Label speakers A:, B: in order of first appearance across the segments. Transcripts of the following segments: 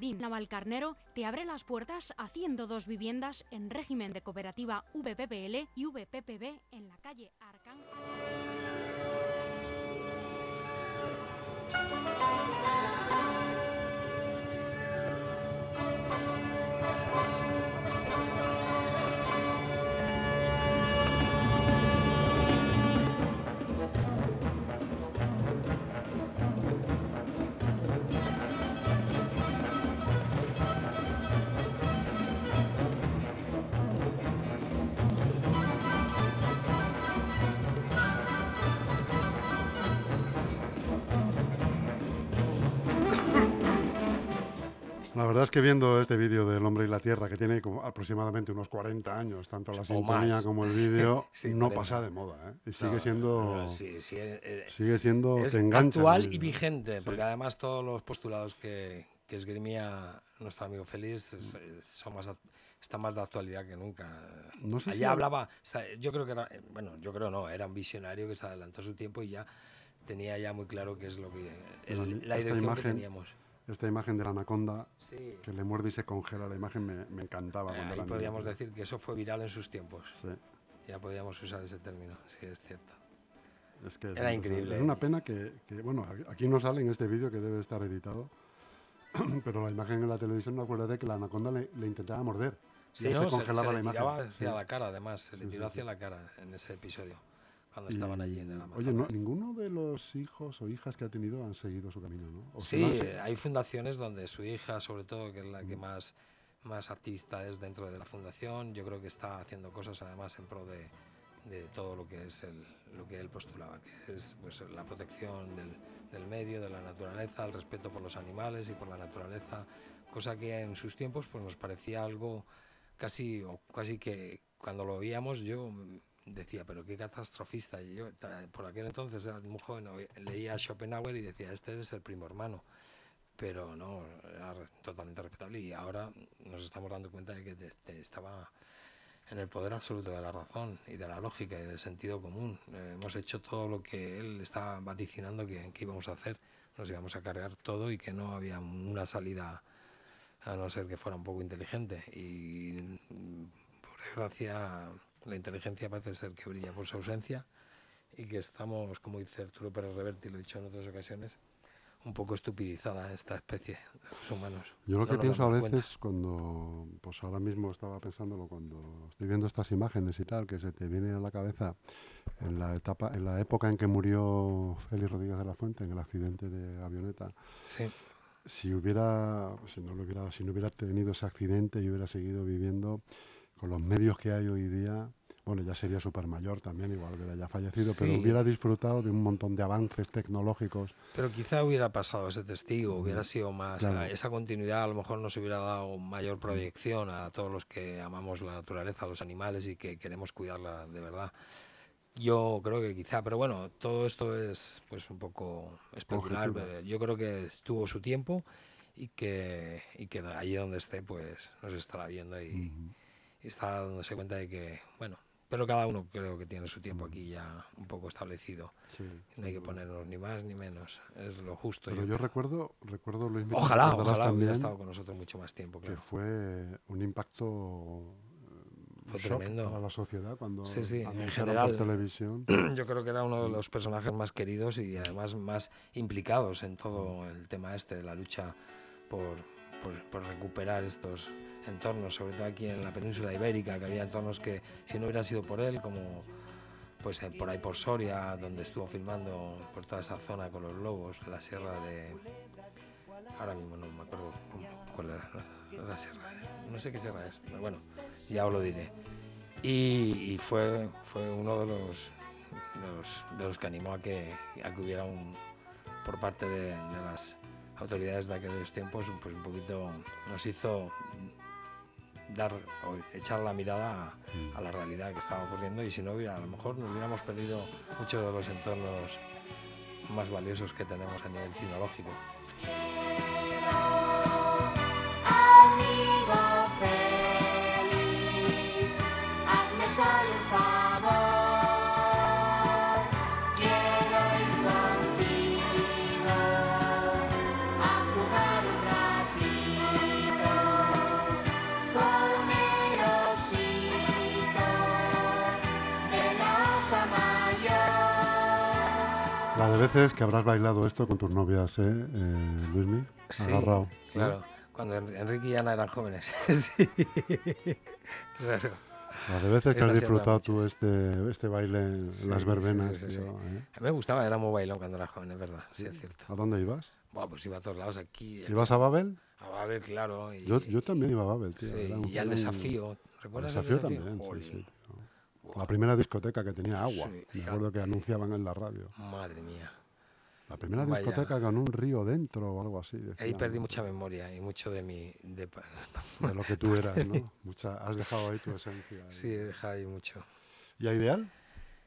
A: Navalcarnero te abre las puertas a 102 viviendas en régimen de cooperativa VPPL y VPPB en la calle Arcángel.
B: Verdad es que viendo este vídeo del hombre y la tierra, que tiene como aproximadamente unos 40 años, tanto la sintonía como el vídeo,
C: Sí,
B: no
C: 40.
B: pasa de moda, ¿eh? Y sigue
C: No,
B: siendo...
C: no, no, sí, sí, eh, eh,
B: Sigue siendo...
C: es
B: te engancha
C: actual y vigente,
B: Sí.
C: porque además todos los postulados que, que esgrimía nuestro amigo Félix es- es- son más, están más de actualidad que nunca.
B: No sé
C: Allá
B: si-
C: hablaba, o sea, yo creo que era, eh, bueno, yo creo no, era un visionario que se adelantó su tiempo y ya tenía ya muy claro qué es lo que, el-
B: La-
C: la dirección que
B: imagen-
C: teníamos.
B: Esta imagen de la anaconda
C: Sí.
B: que le muerde y se congela, la imagen me, me encantaba.
C: Eh, Ahí podríamos decir que eso fue viral en sus tiempos.
B: Sí,
C: Ya podíamos usar ese término, sí, es cierto.
B: es que
C: Era
B: es-
C: increíble.
B: Es una pena que, que, bueno, aquí no sale en este vídeo que debe estar editado, pero la imagen en la televisión, acuérdate que la anaconda le, le intentaba morder. y
C: Sí, ¿no?
B: se
C: se,
B: congelaba
C: se
B: la
C: le
B: imagen.
C: tiraba hacia
B: Sí.
C: la cara, además, se le tiró hacia la cara en ese episodio, cuando estaban allí en el Amazonas.
B: Oye, no, ninguno de los hijos o hijas que ha tenido han seguido su camino, ¿no? O
C: Sí,
B: han
C: hay fundaciones donde su hija, sobre todo, que es la que más, más activista es dentro de la fundación, yo creo que está haciendo cosas además en pro de, de todo lo que es el, lo que él postulaba, que es pues, la protección del, del medio, de la naturaleza, el respeto por los animales y por la naturaleza, cosa que en sus tiempos pues, nos parecía algo casi, o casi que cuando lo veíamos yo mm, decía, pero qué catastrofista. Y yo por aquel entonces era muy joven, leía a Schopenhauer y decía, este es el primo hermano. Pero no, era totalmente respetable y ahora nos estamos dando cuenta de que estaba en el poder absoluto de la razón y de la lógica y del sentido común. Eh, hemos hecho todo lo que él estaba vaticinando que, que íbamos a hacer. Nos íbamos a cargar todo y que no había una salida a no ser que fuera un poco inteligente. Y por desgracia, la inteligencia parece ser que brilla por su ausencia y que estamos, como dice Arturo Pérez Reverte, y lo he dicho en otras ocasiones, un poco estupidizada esta especie de los humanos.
B: Yo lo
C: No
B: que pienso a
C: cuenta.
B: veces cuando, pues ahora mismo estaba pensándolo cuando estoy viendo estas imágenes y tal, que se te viene a la cabeza en la etapa, en la época en que murió Félix Rodríguez de la Fuente en el accidente de avioneta.
C: Sí,
B: Si hubiera, si no lo hubiera, si no hubiera tenido ese accidente y hubiera seguido viviendo con los medios que hay hoy día, bueno, ya sería súper mayor también, igual hubiera ya fallecido, pero hubiera disfrutado de un montón de avances tecnológicos.
C: pero quizá hubiera pasado ese testigo, hubiera sido más.
B: Claro.
C: Esa continuidad a lo mejor nos hubiera dado mayor proyección a todos los que amamos la naturaleza, a los animales y que queremos cuidarla de verdad. Yo creo que quizá, pero bueno, todo esto es pues un poco especular. Eh, Yo creo que tuvo su tiempo y que, y que ahí donde esté pues nos estará viendo y, y está dándose cuenta de que, bueno, pero cada uno creo que tiene su tiempo aquí ya un poco establecido.
B: Sí,
C: No hay que ponernos ni más ni menos, es lo justo.
B: Pero
C: yo
B: yo recuerdo, recuerdo
C: Ojalá, ojalá hubiera estado con nosotros mucho más tiempo,
B: que
C: claro.
B: fue un impacto eh,
C: Fue tremendo.
B: para la sociedad cuando
C: Sí, sí, en general.
B: por televisión.
C: Yo creo que era uno de los personajes más queridos y además más implicados en todo el tema este de la lucha por, por, por recuperar estos entornos, sobre todo aquí en la península ibérica, que había entornos que si no hubiera sido por él, como pues eh, por ahí por Soria, donde estuvo filmando por toda esa zona con los lobos, la sierra de... Ahora mismo no me acuerdo cuál era la, la sierra, de- no sé qué sierra es, pero bueno, ya os lo diré. Y, y fue, fue uno de los, de los, de los que animó a que, a que hubiera un, por parte de, de las autoridades de aquellos tiempos, pues un poquito nos hizo dar o echar la mirada a, la realidad que estaba ocurriendo y si no hubiera, a lo mejor nos hubiéramos perdido muchos de los entornos más valiosos que tenemos a nivel tecnológico.
B: De veces que habrás bailado esto con tus novias, ¿eh, eh Luismi?
C: Sí,
B: Agarrado.
C: claro. Cuando En- Enrique y Ana eran jóvenes. sí. claro.
B: Las de veces que has disfrutado tú este, este baile en
C: Sí,
B: las verbenas,
C: sí, sí, sí.
B: ¿eh?
C: A mí me gustaba, era muy bailón cuando era joven, es verdad. Sí, es cierto.
B: ¿A dónde ibas?
C: Buah, pues iba a todos lados aquí.
B: ¿Ibas a Babel?
C: a Babel, claro. Y,
B: Yo, yo también iba a Babel, tío.
C: y al desafío. ¿Recuerdas
B: desafío
C: el desafío?
B: también, sí,
C: Jolín,
B: sí. La primera discoteca que tenía agua.
C: Sí,
B: Me acuerdo que anunciaban en la radio.
C: Madre mía.
B: La primera
C: Vaya.
B: discoteca con un río dentro o algo así.
C: Ahí
B: decían,
C: perdí
B: ¿no?
C: mucha memoria y mucho de mi... De,
B: De lo que tú eras, ¿no? Mucha, has dejado ahí tu esencia. ahí.
C: sí, he dejado ahí mucho.
B: ¿Y a Ideal?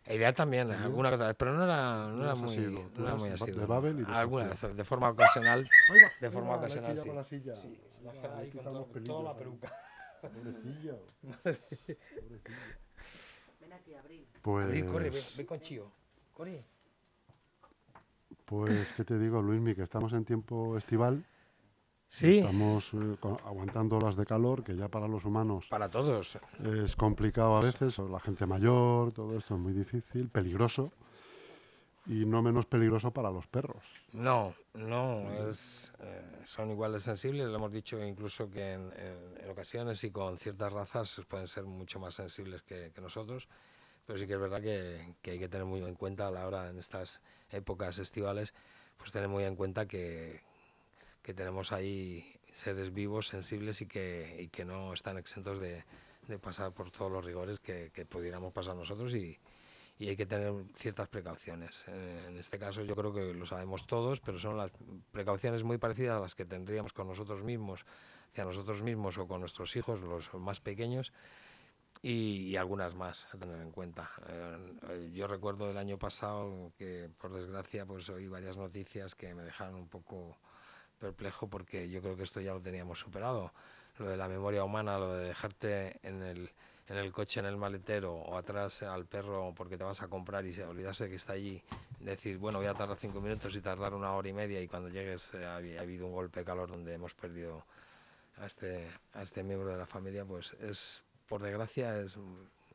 C: E Ideal también,
B: ¿También?
C: alguna otra vez, pero no era, no
B: No
C: era muy,
B: asiduo,
C: no era muy
B: de
C: asiduo.
B: Babel y de
C: Alguna vez, de forma ocasional.
B: Ahí
C: De
B: ahí
C: forma ocasional, sí.
B: la silla.
C: Sí,
B: Ahí he
C: ahí con todo- toda la peluca.
B: ahí. Pobrecillo.
C: Abril,
B: Pues,
C: corre, ve, ve con Chío. Corre.
B: pues, ¿qué te digo, Luismi? Que estamos en tiempo estival.
C: Sí,
B: Estamos eh, aguantando horas de calor, que ya para los humanos
C: para todos.
B: es complicado a veces. La gente mayor, todo esto es muy difícil, peligroso. Y no menos peligroso para los perros.
C: No, no, es, eh, son igual de sensibles. Lo hemos dicho incluso que en, en- en ocasiones y con ciertas razas pueden ser mucho más sensibles que, que nosotros. Pero sí que es verdad que, que hay que tener muy en cuenta a la hora, en estas épocas estivales, pues tener muy en cuenta que, que tenemos ahí seres vivos, sensibles y que, y que no están exentos de, de pasar por todos los rigores que, que pudiéramos pasar nosotros y, y hay que tener ciertas precauciones. Eh, en este caso yo creo que lo sabemos todos, pero son las precauciones muy parecidas a las que tendríamos con nosotros mismos, hacia nosotros mismos o con nuestros hijos, los más pequeños, y, y algunas más a tener en cuenta. Eh, eh, yo recuerdo el año pasado que por desgracia pues oí varias noticias que me dejaron un poco perplejo porque yo creo que esto ya lo teníamos superado. Lo de la memoria humana, lo de dejarte en el, en el coche, en el maletero o atrás al perro porque te vas a comprar y se olvidarse que está allí. Decir, bueno, voy a tardar cinco minutos y tardar una hora y media y cuando llegues eh, ha, ha habido un golpe de calor donde hemos perdido a este, a este miembro de la familia, pues es, por desgracia, es,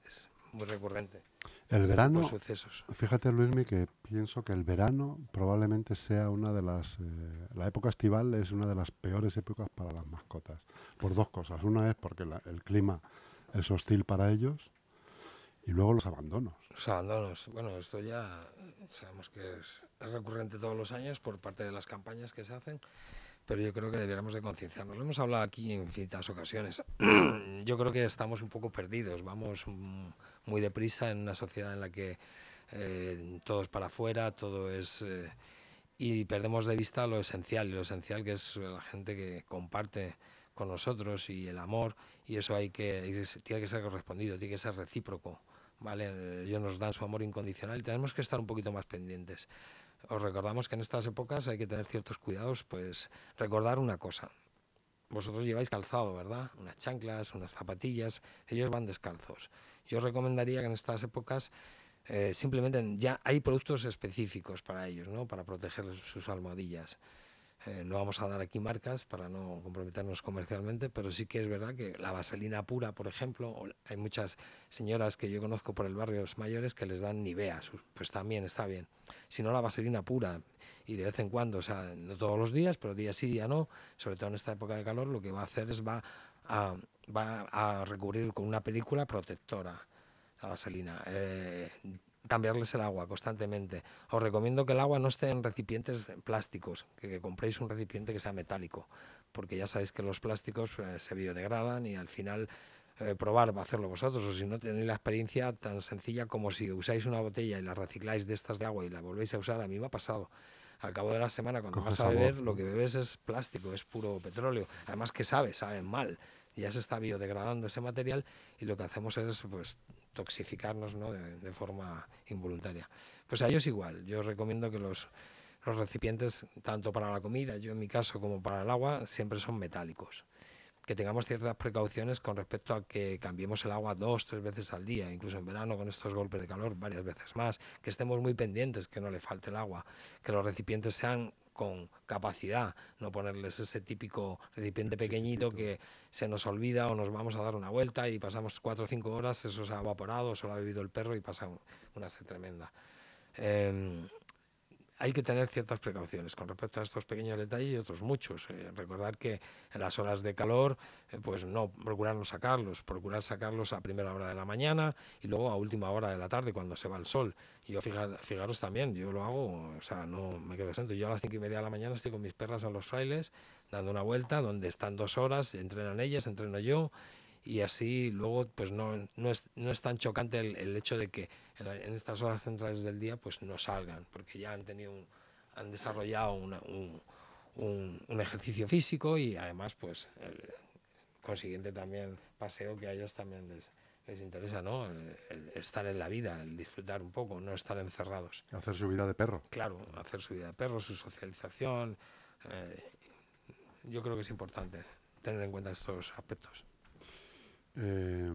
C: es muy recurrente.
B: El verano,
C: de sucesos.
B: Fíjate, Luismi, que pienso que el verano probablemente sea una de las... eh, la época estival es una de las peores épocas para las mascotas. Por dos cosas. Una es porque la- el clima es hostil para ellos y luego los abandonos.
C: Los abandonos. Bueno, esto ya sabemos que es, es recurrente todos los años por parte de las campañas que se hacen, pero yo creo que deberíamos de concienciarnos. Lo hemos hablado aquí en infinitas ocasiones. yo creo que estamos un poco perdidos, vamos mm, muy deprisa en una sociedad en la que eh, todo es para afuera, todo es... eh, y perdemos de vista lo esencial, y lo esencial que es la gente que comparte con nosotros y el amor, y eso hay que, tiene que ser correspondido, tiene que ser recíproco. ¿vale? Ellos nos dan su amor incondicional y tenemos que estar un poquito más pendientes. Os recordamos que en estas épocas hay que tener ciertos cuidados, pues recordar una cosa. Vosotros lleváis calzado, ¿verdad? Unas chanclas, unas zapatillas, ellos van descalzos. Yo os recomendaría que en estas épocas eh, simplemente ya hay productos específicos para ellos, ¿no? Para proteger sus almohadillas. Eh, no vamos a dar aquí marcas para no comprometernos comercialmente, pero sí que es verdad que la vaselina pura, por ejemplo, hay muchas señoras que yo conozco por el barrio los mayores que les dan Nivea, pues también está bien. Si no la vaselina pura y de vez en cuando, o sea, no todos los días, pero día sí, día no, sobre todo en esta época de calor, lo que va a hacer es va a, va a recubrir con una película protectora la vaselina. Eh, cambiarles el agua constantemente. Os recomiendo que el agua no esté en recipientes plásticos, que, que compréis un recipiente que sea metálico, porque ya sabéis que los plásticos eh, se biodegradan y al final eh, probar va a hacerlo vosotros, o si no tenéis la experiencia tan sencilla como si usáis una botella y la recicláis de estas de agua y la volvéis a usar, a mí me ha pasado. Al cabo de la semana, cuando
B: Coge
C: vas a beber, lo que bebes es plástico, es puro petróleo. Además que sabe, sabe mal. Ya se está biodegradando ese material y lo que hacemos es pues toxificarnos ¿no? de, de forma involuntaria. Pues a ellos igual. Yo recomiendo que los, los recipientes, tanto para la comida, yo en mi caso, como para el agua, siempre son metálicos. Que tengamos ciertas precauciones con respecto a que cambiemos el agua dos, tres veces al día, incluso en verano con estos golpes de calor varias veces más, que estemos muy pendientes, que no le falte el agua, que los recipientes sean con capacidad, no ponerles ese típico recipiente pequeñito que se nos olvida o nos vamos a dar una vuelta y pasamos cuatro o cinco horas, eso se ha evaporado, se lo ha bebido el perro y pasa un- una sed tremenda. Eh, hay que tener ciertas precauciones con respecto a estos pequeños detalles y otros muchos. Eh, recordar que en las horas de calor, eh, pues no, procurar no sacarlos, procurar sacarlos a primera hora de la mañana y luego a última hora de la tarde cuando se va el sol. Yo fijar, fijaros también, yo lo hago, o sea, no me quedo exento. Yo a las cinco y media de la mañana estoy con mis perras a los frailes, dando una vuelta, donde están dos horas, entrenan ellas, entreno yo y así luego pues no, no, es, no es tan chocante el, el hecho de que en, la- en estas horas centrales del día pues no salgan porque ya han tenido un- han desarrollado una- un, un- un ejercicio físico y además pues el consiguiente también paseo que a ellos también les, les interesa no el, el estar en la vida el disfrutar un poco no estar encerrados.
B: Hacer su vida de perro.
C: claro hacer su vida de perro su socialización eh, yo creo que es importante tener en cuenta estos aspectos
B: Eh,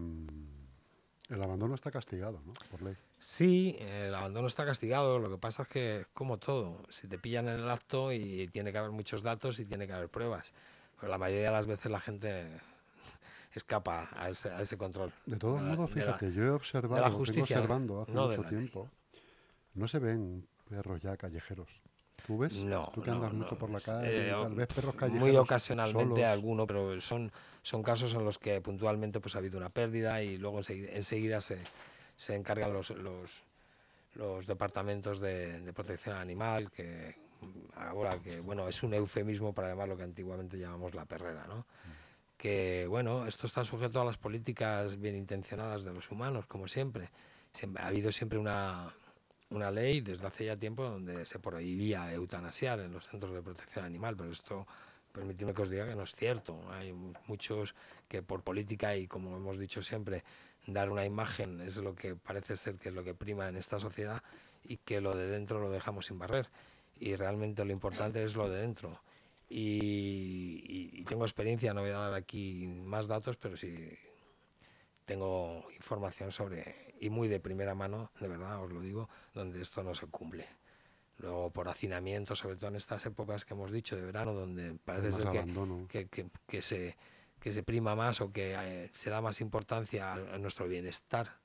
B: el abandono está castigado, ¿no? Por ley.
C: Sí, el abandono está castigado. Lo que pasa es que, como todo, si te pillan en el acto y tiene que haber muchos datos y tiene que haber pruebas. Pero la mayoría de las veces la gente escapa a ese, a ese control.
B: De todos modos,
C: de la-
B: fíjate, yo he observado,
C: la justicia,
B: observando hace
C: no
B: mucho tiempo, no se ven perros ya callejeros. ¿Tú ves?
C: No,
B: Tú que andas
C: no,
B: mucho por la calle,
C: eh,
B: tal, ves perros callejeros
C: Muy ocasionalmente
B: solos.
C: alguno, pero son, son casos en los que puntualmente pues, ha habido una pérdida y luego enseguida, enseguida se, se encargan los, los, los departamentos de, de protección animal, que ahora que bueno es un eufemismo para llamar lo que antiguamente llamamos la perrera, ¿no? Que bueno, esto está sujeto a las políticas bien intencionadas de los humanos, como siempre. Siempre- ha habido siempre una, una ley desde hace ya tiempo donde se prohibía eutanasiar en los centros de protección animal, pero esto, permitidme que os diga que no es cierto. Hay mu- muchos que por política y como hemos dicho siempre, dar una imagen es lo que parece ser que es lo que prima en esta sociedad y que lo de dentro lo dejamos sin barrer. Y realmente lo importante es lo de dentro. Y, y- y tengo experiencia, no voy a dar aquí más datos, pero sí tengo información sobre, y muy de primera mano, de verdad os lo digo, donde esto no se cumple. Luego por hacinamiento, sobre todo en estas épocas que hemos dicho de verano, donde parece ser que, que, que- que se, que se prima más o que eh, se da más importancia a, a nuestro bienestar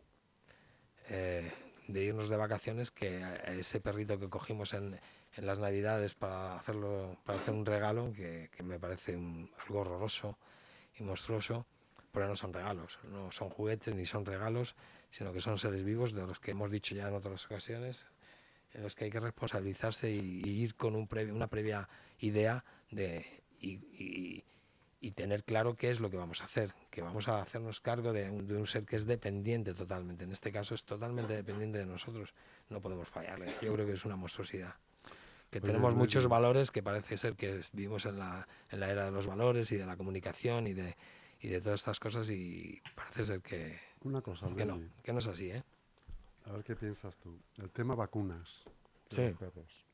C: eh, de irnos de vacaciones que a, a ese perrito que cogimos en, en las navidades para hacerlo para hacer un regalo que, que me parece un- algo horroroso y monstruoso pero no son regalos no son juguetes ni son regalos sino que son seres vivos de los que hemos dicho ya en otras ocasiones en los que hay que responsabilizarse y, y ir con un una previa idea de y, y- y tener claro qué es lo que vamos a hacer, que vamos a hacernos cargo de un, de un ser que es dependiente totalmente. En este caso es totalmente dependiente de nosotros. No podemos fallarle. Yo creo que es una monstruosidad. Que
B: Oye,
C: tenemos muchos valores que parece ser que vivimos en la, en la era de los valores y de la comunicación y de, y de todas estas cosas y parece ser que,
B: Una cosa,
C: que no, que no es así, ¿eh?
B: a ver qué piensas tú. El tema vacunas
C: Sí.
B: perros.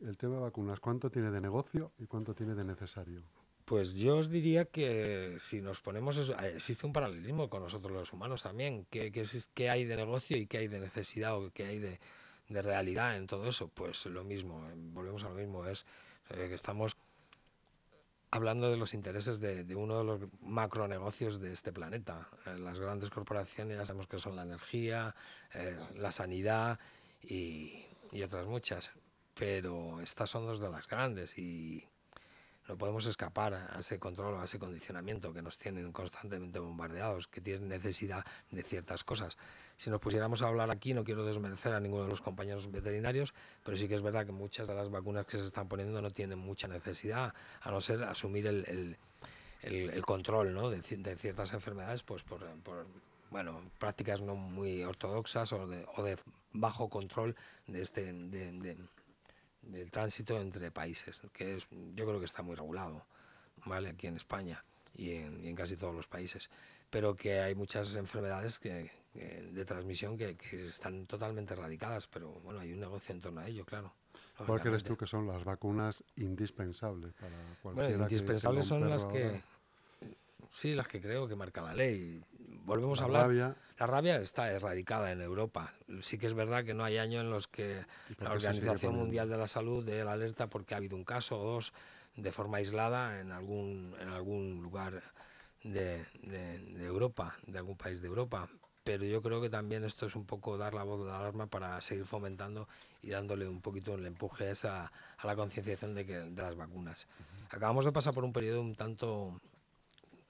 B: El tema vacunas, ¿cuánto tiene de negocio y cuánto tiene de necesario?
C: Pues yo os diría que si nos ponemos, eso- eh, existe un paralelismo con nosotros los humanos también. ¿Qué, qué, exis- qué hay de negocio y qué hay de necesidad o qué hay de, de realidad en todo eso? Pues lo mismo, eh, volvemos a lo mismo, es eh, que estamos hablando de los intereses de, uno de los macronegocios de este planeta. Eh, las grandes corporaciones ya sabemos que son la energía, eh, la sanidad y, y otras muchas. Pero estas son dos de las grandes y no podemos escapar a ese control, a ese condicionamiento que nos tienen constantemente bombardeados, que tienen necesidad de ciertas cosas. Si nos pusiéramos a hablar aquí, no quiero desmerecer a ninguno de los compañeros veterinarios, pero sí que es verdad que muchas de las vacunas que se están poniendo no tienen mucha necesidad, a no ser asumir el, el- control ¿no? de, ci- de ciertas enfermedades, pues por, bueno, prácticas no muy ortodoxas o de, o bajo control de este, de- del tránsito entre países, que es, yo creo que está muy regulado, ¿vale? Aquí en España y en, y en casi todos los países, pero que hay muchas enfermedades que, que- de transmisión que, que están totalmente erradicadas, pero bueno, hay un negocio en torno a ello, claro.
B: ¿Cuál crees tú que son las vacunas indispensables para cualquiera
C: Bueno,
B: que
C: indispensables
B: un
C: son las que, sí, las que creo que marca la ley. Volvemos
B: La
C: a hablar.
B: rabia,
C: La rabia está erradicada en Europa. Sí que es verdad que no hay año en los que
B: ¿Y por
C: la Organización? Mundial de la Salud dé la alerta porque ha habido un caso o dos de forma aislada en algún, en algún lugar de, de- de Europa, de algún país de Europa. pero yo creo que también esto es un poco dar la voz de la alarma para seguir fomentando y dándole un poquito el empuje esa, a la concienciación de, que, de las vacunas. Acabamos de pasar por un periodo un tanto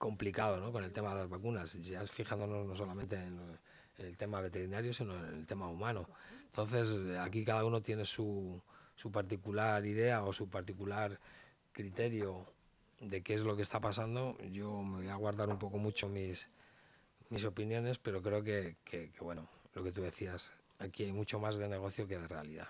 C: complicado ¿no? con el tema de las vacunas, ya fijándonos no solamente en el tema veterinario, sino en el tema humano. Entonces, aquí cada uno tiene su, su particular idea o su particular criterio de qué es lo que está pasando. Yo me voy a guardar un poco mucho mis, mis opiniones, pero creo que, que, bueno, lo que tú decías, aquí hay mucho más de negocio que de realidad.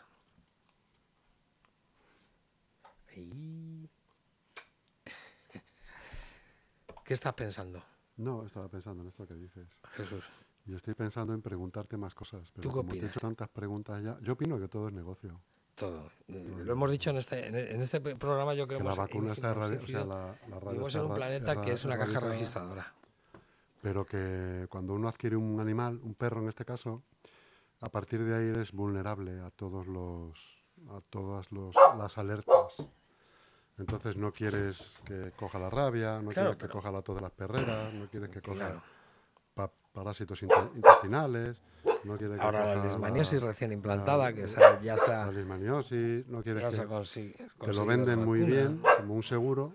C: ¿Qué estás pensando?
B: No, estaba pensando en esto que dices.
C: Jesús.
B: Y estoy pensando en preguntarte más cosas. Pero
C: ¿Tú qué
B: como te he
C: opinas?
B: hecho tantas preguntas ya, yo opino que todo es negocio.
C: Todo. Lo hemos dicho en este, en este programa, yo creo
B: Que la vacuna está erradi- o sea, la, la radio
C: Vivimos en un planeta que es una caja registradora.
B: Pero que cuando uno adquiere un animal, un perro en este caso, a partir de ahí eres vulnerable a todos los a todas los, las alertas. Entonces no quieres que coja la rabia, no
C: Claro,
B: quieres que
C: pero-
B: coja la tos de las perreras, no quieres que coja
C: Claro.
B: pa- parásitos inte- intestinales, no quieres que
C: Ahora la
B: coja
C: leishmaniosis
B: la-
C: recién implantada,
B: la-
C: que ya se
B: la leishmaniosis, no quieres
C: ya se ha
B: que te lo venden
C: la
B: muy bien, como un seguro,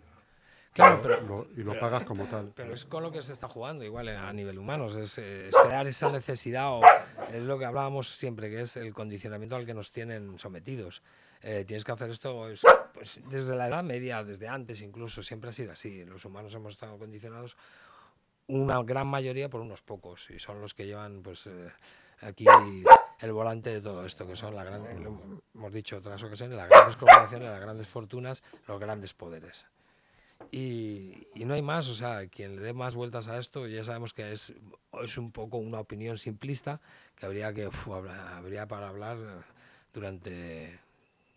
C: Claro, pero,
B: lo- y lo
C: pero-
B: pagas como tal.
C: pero es con lo que se está jugando, igual a nivel humano. Es, eh, es crear esa necesidad, o es lo que hablábamos siempre, que es el condicionamiento al que nos tienen sometidos. Eh, tienes que hacer esto pues, desde la Edad Media, desde antes incluso, siempre ha sido así. Los humanos hemos estado condicionados una gran mayoría por unos pocos y son los que llevan pues eh, aquí el volante de todo esto que son las grandes hemos dicho otras ocasiones las grandes corporaciones las grandes fortunas los grandes poderes y, y no hay más o sea quien le dé más vueltas a esto ya sabemos que es es un poco una opinión simplista que habría que uf, habría para hablar durante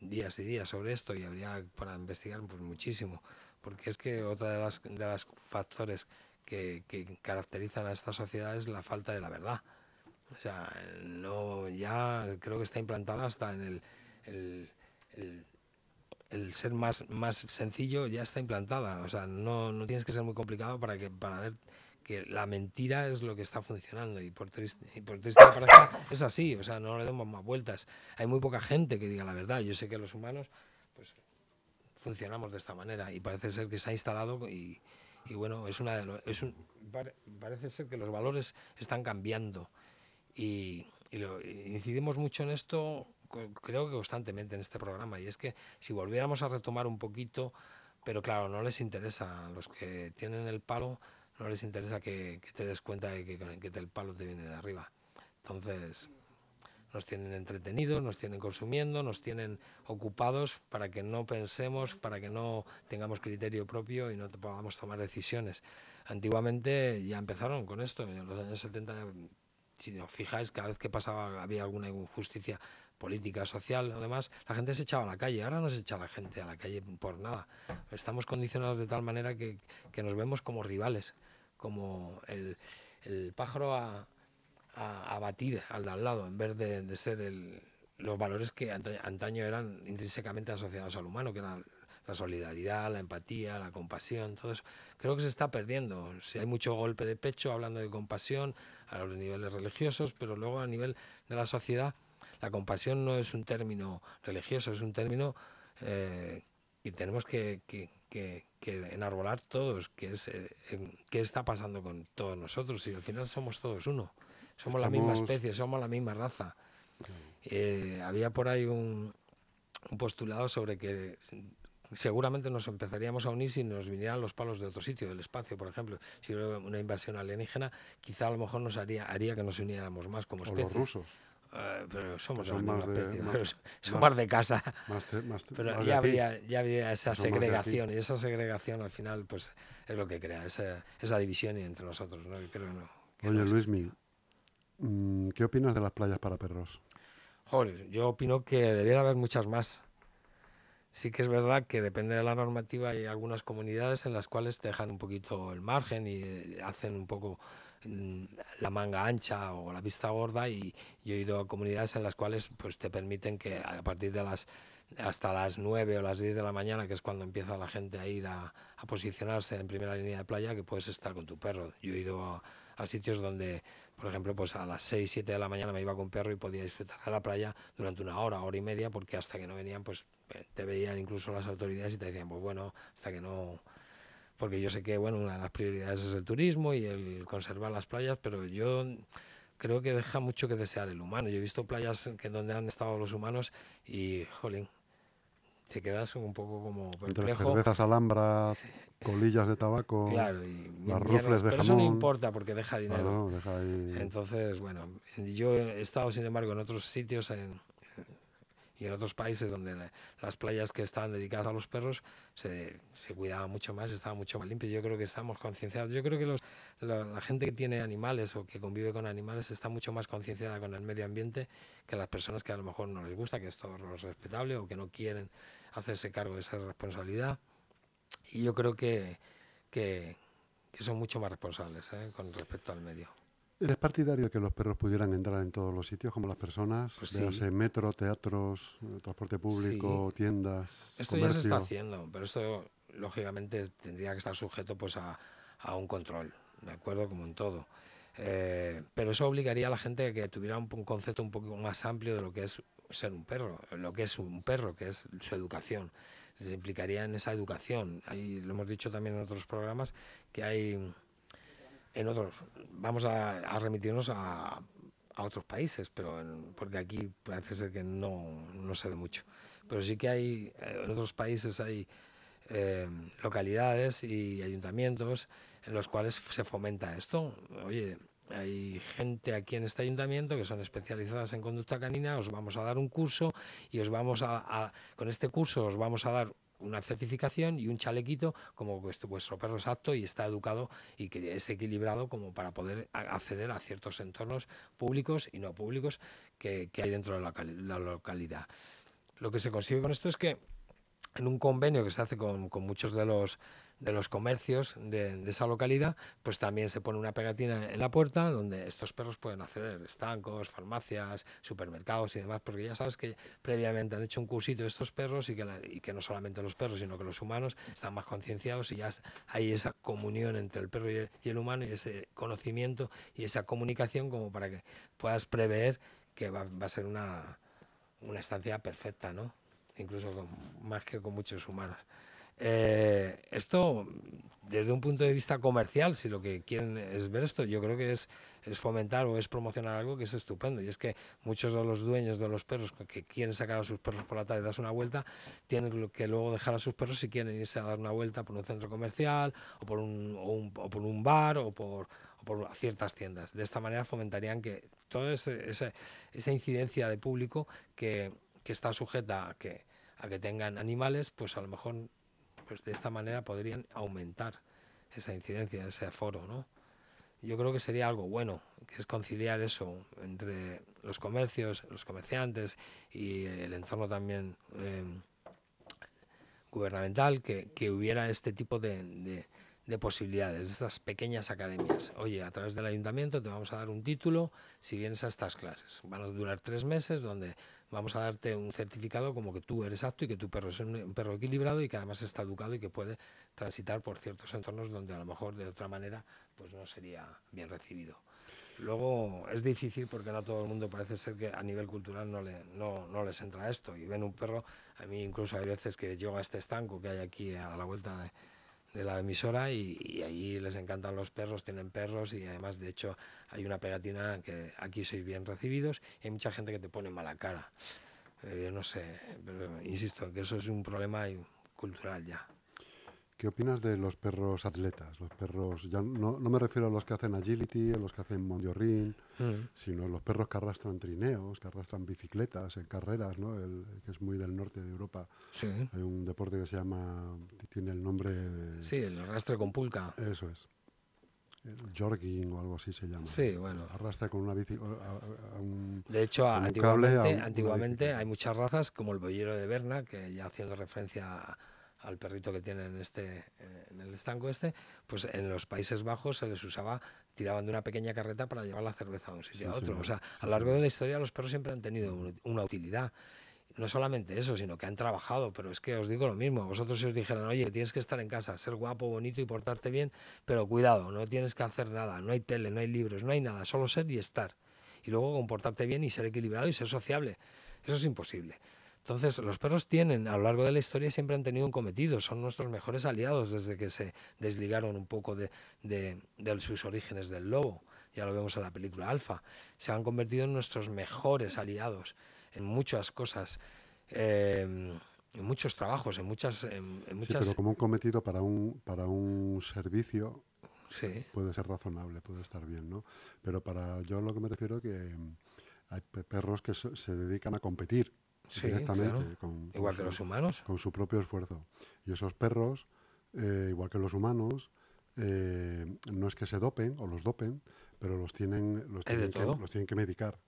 C: días y días sobre esto y habría para investigar pues muchísimo porque es que otra de las de los factores que, que caracterizan a esta sociedad es la falta de la verdad. O sea, no, ya creo que está implantada hasta en el, el, el- el ser más, más sencillo, ya está implantada. O sea, no, no tienes que ser muy complicado para, que, para ver que la mentira es lo que está funcionando y por triste, y por triste es así. O sea, no le demos más vueltas. Hay muy poca gente que diga la verdad. Yo sé que los humanos pues, funcionamos de esta manera y parece ser que se ha instalado y, y bueno, es una de es un, pare- parece ser que los valores están cambiando y, y lo- incidimos mucho en esto, creo que constantemente en este programa, y es que si volviéramos a retomar un poquito, pero claro, no les interesa, los que tienen el palo, no les interesa que, que te des cuenta de que, que el palo te viene de arriba. Entonces, nos tienen entretenidos, nos tienen consumiendo, nos tienen ocupados para que no pensemos, para que no tengamos criterio propio y no podamos tomar decisiones. Antiguamente ya empezaron con esto, en los años 70, si os fijáis, cada vez que pasaba había alguna injusticia política, social o demás, la gente se echaba a la calle. Ahora no se echa la gente a la calle por nada. Estamos condicionados de tal manera que, que nos vemos como rivales, como el, el pájaro a, a, batir al de al lado, en vez de, de ser el, los valores que anta- antaño eran intrínsecamente asociados al humano, que eran la solidaridad, la empatía, la compasión, todo eso. Creo que se está perdiendo. Si hay mucho golpe de pecho hablando de compasión a los niveles religiosos, pero luego a nivel de la sociedad, la compasión no es un término religioso, es un término eh, y tenemos que, que- que- que enarbolar todos, que es eh, qué está pasando con todos nosotros y al final somos todos uno. Somos la misma especie, somos la misma raza. Eh, había por ahí un, un postulado sobre que seguramente nos empezaríamos a unir si nos vinieran los palos de otro sitio, del espacio, por ejemplo. Si hubiera una invasión alienígena, quizá a lo mejor nos haría, haría que nos uniéramos más como
B: O
C: especie.
B: los rusos,
C: Eh, pero somos la
B: más de-
C: especie,
B: más-
C: pero son- son
B: más-
C: más de casa.
B: más,
C: Pero ya habría, ya habría esa
B: Son
C: segregación y esa segregación al final pues es lo que crea esa, esa división entre nosotros. ¿no? Creo que no, que
B: Oye, Luismi, mm, ¿qué opinas de las playas para perros?
C: Joder, yo opino que debiera haber muchas más. Sí que es verdad que depende de la normativa hay algunas comunidades en las cuales te dejan un poquito el margen y eh, hacen un poco mm, la manga ancha o la vista gorda y yo he ido a comunidades en las cuales pues te permiten que a partir de las hasta las 9 o las 10 de la mañana, que es cuando empieza la gente a ir a, a posicionarse en primera línea de playa, que puedes estar con tu perro. Yo he ido a, a sitios donde, por ejemplo, pues a las 6, 7 de la mañana me iba con perro y podía disfrutar de la playa durante una hora, hora y media, porque hasta que no venían, pues eh, te veían incluso las autoridades y te decían, pues bueno, hasta que no porque yo sé que bueno, una de las prioridades es el turismo y el conservar las playas, pero yo creo que deja mucho que desear el humano. Yo he visto playas que donde han estado los humanos y, jolín, te quedas un poco como
B: Entre
C: perplejo.
B: cervezas alhambra, colillas de tabaco,
C: Claro, y
B: las rufles de
C: pero eso no
B: jamón.
C: importa porque deja dinero.
B: claro, deja ahí...
C: Entonces, bueno, yo he estado, sin embargo, en otros sitios en- y en otros países donde la- las playas que estaban dedicadas a los perros se, se cuidaban mucho más, estaban mucho más limpias. Yo creo que estamos concienciados. Yo creo que los, la, la gente que tiene animales o que convive con animales está mucho más concienciada con el medio ambiente que las personas que a lo mejor no les gusta, que esto no es respetable o que no quieren hacerse cargo de esa responsabilidad. Y yo creo que, que, que son mucho más responsables ¿eh? con respecto al medio.
B: ¿Eres partidario de que los perros pudieran entrar en todos los sitios como las personas?
C: Pues sí.
B: Metro, teatros, transporte público, tiendas,
C: Esto ya se está
B: comercio.
C: haciendo, pero esto lógicamente tendría que estar sujeto pues a, a un control, ¿de acuerdo? Como en todo. Eh, pero eso obligaría a la gente a que tuviera un, un concepto un poco más amplio de lo que es ser un perro, lo que es un perro, que es su educación. Les implicaría en esa educación. Ahí lo hemos dicho también en otros programas que hay en otros. Vamos a, a remitirnos a, a otros países, pero en- porque aquí parece ser que no, no se ve mucho. Pero sí que hay, eh, en otros países hay eh, localidades y ayuntamientos en los cuales se fomenta esto. Oye, hay gente aquí en este ayuntamiento que son especializadas en conducta canina, os vamos a dar un curso y os vamos a, con este curso os vamos a dar una certificación y un chalequito como vuestro, perro es apto y está educado y que es equilibrado como para poder acceder a ciertos entornos públicos y no públicos que, hay dentro de la, cali- la localidad. Lo que se consigue con esto es que en un convenio que se hace con muchos de los de los comercios de, esa localidad, pues también se pone una pegatina en la puerta donde estos perros pueden acceder, estancos, farmacias, supermercados y demás, porque ya sabes que previamente han hecho un cursito estos perros y que, y que no solamente los perros, sino que los humanos están más concienciados y ya hay esa comunión entre el perro y el, humano y ese conocimiento y esa comunicación como para que puedas prever que va, a ser una, una estancia perfecta, ¿no? Incluso más que con muchos humanos. Eh, esto, desde un punto de vista comercial, si lo que quieren es ver esto, yo creo que es, es fomentar o es promocionar algo que es estupendo. Y es que muchos de los dueños de los perros que- quieren sacar a sus perros por la tarde y darse una vuelta, tienen que luego dejar a sus perros si quieren irse a dar una vuelta por un centro comercial o por un, o por un bar o por, ciertas tiendas. De esta manera fomentarían que toda ese- esa incidencia de público que, que está sujeta a que, a que tengan animales, pues a lo mejor pues de esta manera podrían aumentar esa incidencia, ese aforo, ¿no? Yo creo que sería algo bueno, que es conciliar eso entre los comercios, los comerciantes y el entorno también eh, gubernamental, que, que hubiera este tipo de, de- de posibilidades, estas pequeñas academias. Oye, a través del ayuntamiento te vamos a dar un título si vienes a estas clases. Van a durar tres meses donde vamos a darte un certificado como que tú eres apto y que tu perro es un, un perro equilibrado y que además está educado y que puede transitar por ciertos entornos donde a lo mejor de otra manera pues no sería bien recibido. Luego es difícil porque no todo el mundo parece ser que a nivel cultural no, le, no, no les entra esto y ven un perro, a mí incluso hay veces que llego a este estanco que hay aquí a la vuelta de, de la emisora y, ahí les encantan los perros, tienen perros y además de hecho hay una pegatina que aquí sois bien recibidos y hay mucha gente que te pone mala cara. Eh, no sé, pero insisto que eso es un problema cultural ya.
B: ¿Qué opinas de los perros atletas? Los perros, ya no, no me refiero a los que hacen agility, a los que hacen mondiorrín, sino los perros que arrastran trineos, que arrastran bicicletas en carreras, ¿no? El, que es muy del norte de Europa.
C: Sí,
B: Hay un deporte que se llama, tiene el nombre de...
C: sí, el arrastre con pulca.
B: Eso es. El jogging o algo así se llama.
C: Sí, bueno.
B: Arrastra con una bici... a- a- a un-
C: De hecho,
B: un
C: antiguamente,
B: cable
C: antiguamente hay muchas razas, como el boyero de Berna, que ya haciendo referencia a- al perrito que tienen en, este, eh, en el estanco este, pues en los Países Bajos se les usaba, tiraban de una pequeña carreta para llevar la cerveza de un sitio
B: Sí,
C: a otro. O sea,
B: Sí,
C: a lo largo de la historia los perros siempre han tenido un- una utilidad. no solamente eso, sino que han trabajado, pero es que os digo lo mismo, vosotros si os dijeran, oye, tienes que estar en casa, ser guapo, bonito y portarte bien, pero cuidado, no tienes que hacer nada, no hay tele, no hay libros, no hay nada, solo ser y estar. Y luego comportarte bien y ser equilibrado y ser sociable. Eso es imposible. Entonces, los perros tienen, a lo largo de la historia, siempre han tenido un cometido, son nuestros mejores aliados desde que se desligaron un poco de, de, de sus orígenes del lobo. Ya lo vemos en la película Alfa. Se han convertido en nuestros mejores aliados en muchas cosas, eh, en muchos trabajos, en muchas... En, en
B: Sí,
C: muchas
B: pero como un cometido para un, para un servicio
C: sí,
B: puede ser razonable, puede estar bien, ¿no? Pero para yo lo que me refiero es que mm, hay pe- perros que se dedican a competir
C: Sí,
B: directamente
C: claro.
B: con, con
C: igual que
B: su,
C: los humanos.
B: con su propio esfuerzo. Y esos perros, eh, igual que los humanos, eh, no es que se dopen o los dopen, pero los tienen, los tienen, que,
C: todo.
B: los tienen que medicar.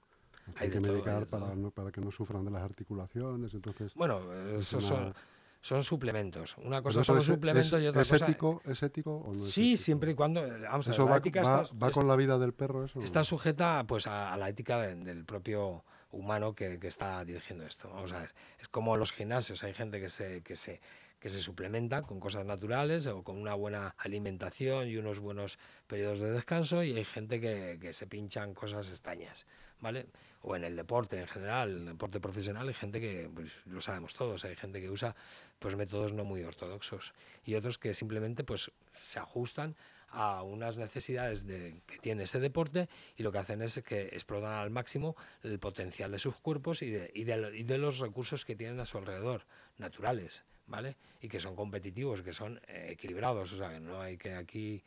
B: Los
C: Hay
B: tienen que
C: todo,
B: medicar para,
C: todo.
B: no- para que no sufran de las articulaciones. Entonces,
C: Bueno,
B: es
C: esos
B: una-
C: son, son suplementos. Una cosa
B: eso
C: son los
B: es,
C: suplementos
B: es-
C: y otra
B: ¿es
C: cosa...
B: ético, ¿Es ético o no es
C: Sí,
B: ético?
C: siempre y cuando... eh, Vamos a ver,
B: ¿Eso
C: la
B: va,
C: ética
B: va-
C: está,
B: va con la vida del perro? Eso?
C: está sujeta pues a, a la ética de- del propio humano que, está dirigiendo esto. Vamos a ver, es como los gimnasios, hay gente que se, que se que se suplementa con cosas naturales o con una buena alimentación y unos buenos periodos de descanso y hay gente que, que se pinchan cosas extrañas, ¿vale? O en el deporte en general, en el deporte profesional hay gente que, pues lo sabemos todos, hay gente que usa pues métodos no muy ortodoxos y otros que simplemente pues se ajustan a unas necesidades de, que tiene ese deporte y lo que hacen es que explotan al máximo el potencial de sus cuerpos y de, y de los recursos que tienen a su alrededor, naturales, ¿vale? Y que son competitivos, que son eh, equilibrados, o sea, que no hay que aquí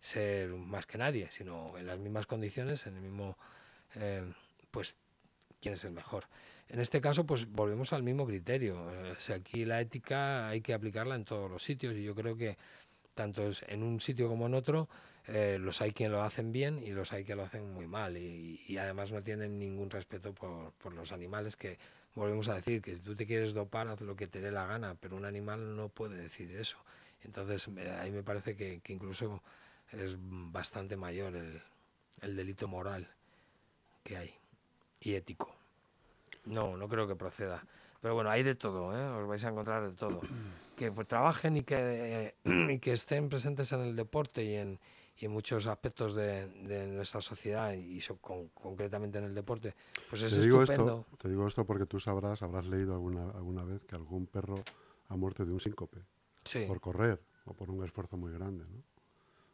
C: ser más que nadie, sino en las mismas condiciones, en el mismo, eh, pues, quién es el mejor. En este caso, pues volvemos al mismo criterio. O sea, aquí la ética hay que aplicarla en todos los sitios y yo creo que tanto en un sitio como en otro, eh, los hay quien lo hacen bien y los hay que lo hacen muy mal. Y, y además no tienen ningún respeto por, por los animales que volvemos a decir que si tú te quieres dopar haz lo que te dé la gana pero un animal no puede decir eso. Entonces eh, ahí me parece que, que incluso es bastante mayor el, el delito moral que hay y ético. No no creo que proceda. Pero bueno hay de todo ¿eh? os vais a encontrar de todo que pues, trabajen y que, y que estén presentes en el deporte y en, y en muchos aspectos de, de nuestra sociedad y so- con- concretamente en el deporte, pues es
B: te, digo
C: estupendo.
B: esto, te digo esto porque tú sabrás, habrás leído alguna, alguna vez que algún perro ha muerto de un síncope
C: Sí,
B: por correr o por un esfuerzo muy grande, ¿no?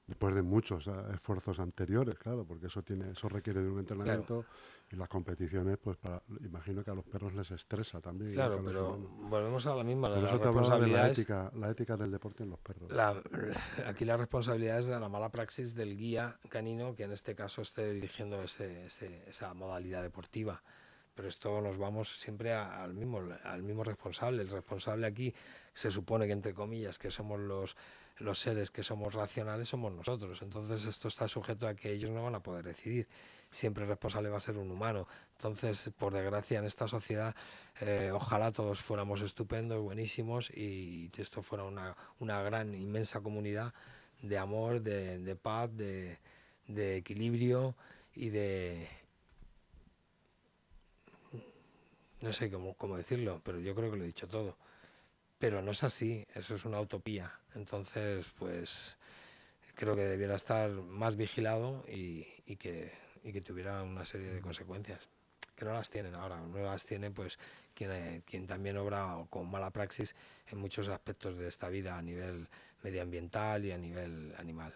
B: Después de muchos eh, esfuerzos anteriores, claro, porque eso tiene, eso requiere de un entrenamiento y las competiciones, pues para, imagino que a los perros les estresa también.
C: claro, pero
B: humanos.
C: volvemos a la misma,
B: Por
C: la
B: eso te hablaba de la ética, la ética del deporte en los perros.
C: La- aquí la responsabilidad es de la mala praxis del guía canino que en este caso esté dirigiendo ese- ese- esa modalidad deportiva. Pero esto nos vamos siempre a- al mismo, al mismo responsable. El responsable aquí se supone que, entre comillas, que somos los, los seres que somos racionales, somos nosotros. Entonces esto está sujeto a que ellos no van a poder decidir. Siempre el responsable va a ser un humano. Entonces, por desgracia, en esta sociedad, eh, ojalá todos fuéramos estupendos, buenísimos y esto fuera una, una gran, inmensa comunidad de amor, de, de paz, de, de equilibrio y de... No sé cómo, cómo decirlo, pero yo creo que lo he dicho todo. Pero no es así, eso es una utopía. Entonces, pues creo que debiera estar más vigilado y, y que, y que tuviera una serie de consecuencias que no las tienen ahora, no las tiene pues quien, eh, quien también obra con mala praxis en muchos aspectos de esta vida a nivel medioambiental y a nivel animal.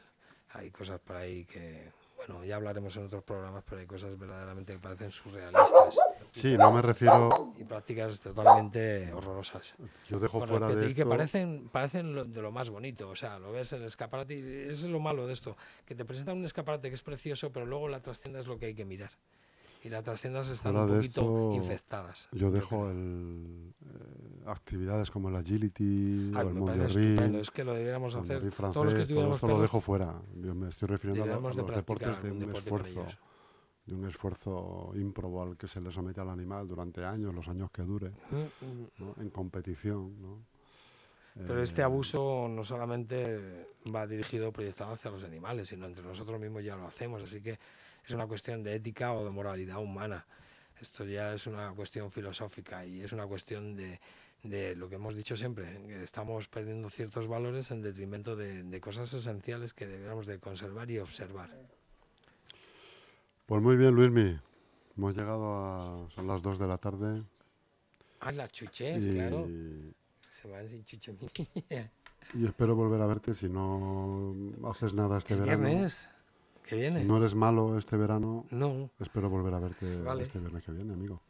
C: Hay cosas por ahí que, bueno, ya hablaremos en otros programas, pero hay cosas verdaderamente que parecen surrealistas
B: Sí, no me refiero,
C: y prácticas totalmente horrorosas.
B: yo dejo fuera de
C: y que parecen, parecen lo- de lo más bonito, o sea, lo ves en el escaparate y es lo malo de esto, que te presentan un escaparate que es precioso, pero luego la trascienda es lo que hay que mirar. Y las trasciendas están
B: Fuera
C: un poquito
B: esto,
C: infectadas.
B: yo dejo el, eh, actividades como el agility
C: Ay,
B: o el
C: estupendo, es que lo debiéramos hacer todos los que
B: todo
C: tuviéramos
B: esto lo dejo fuera. Yo me estoy refiriendo a,
C: de
B: los deportes de un
C: deporte
B: esfuerzo. De un esfuerzo ímprobo al que se le somete al animal durante años, los años que dure. ¿no? en competición. ¿no?
C: Pero este
B: Eh,
C: abuso no solamente va dirigido proyectado hacia los animales, sino entre nosotros mismos ya lo hacemos, así que es una cuestión de ética o de moralidad humana. Esto ya es una cuestión filosófica y es una cuestión de, de lo que hemos dicho siempre, que estamos perdiendo ciertos valores en detrimento de, de cosas esenciales que deberíamos de conservar y observar.
B: Pues muy bien, Luismi. Hemos llegado a... Son las 2 de la tarde.
C: Ah, las chuches,
B: y,
C: claro. Se van sin chuche
B: y espero volver a verte si no haces nada este
C: ¿El
B: verano.
C: viernes? ¿Que viene?
B: Si no eres malo este verano,
C: No.
B: espero volver a verte
C: Vale.
B: este viernes que viene, amigo.